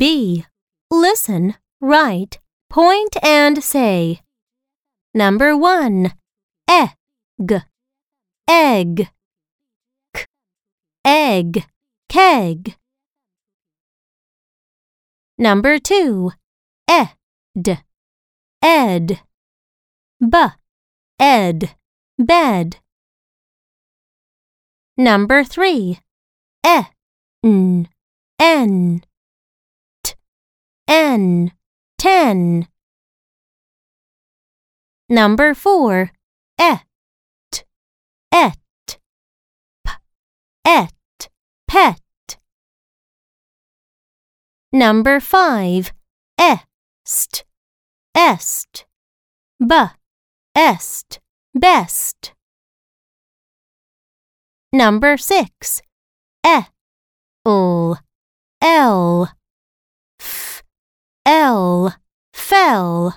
B. Listen, write, point, and say. Number 1. Egg. Egg. K. Egg. Keg. Number 2. Ed. Ed. B. Ed. Bed. Number 3. En. N. T. N. Ten. Number 4. Et. Et. P. Et. Pet. Number 5. Est. Est. B. Est. Best. Number 6. E. L. L. L. Fell.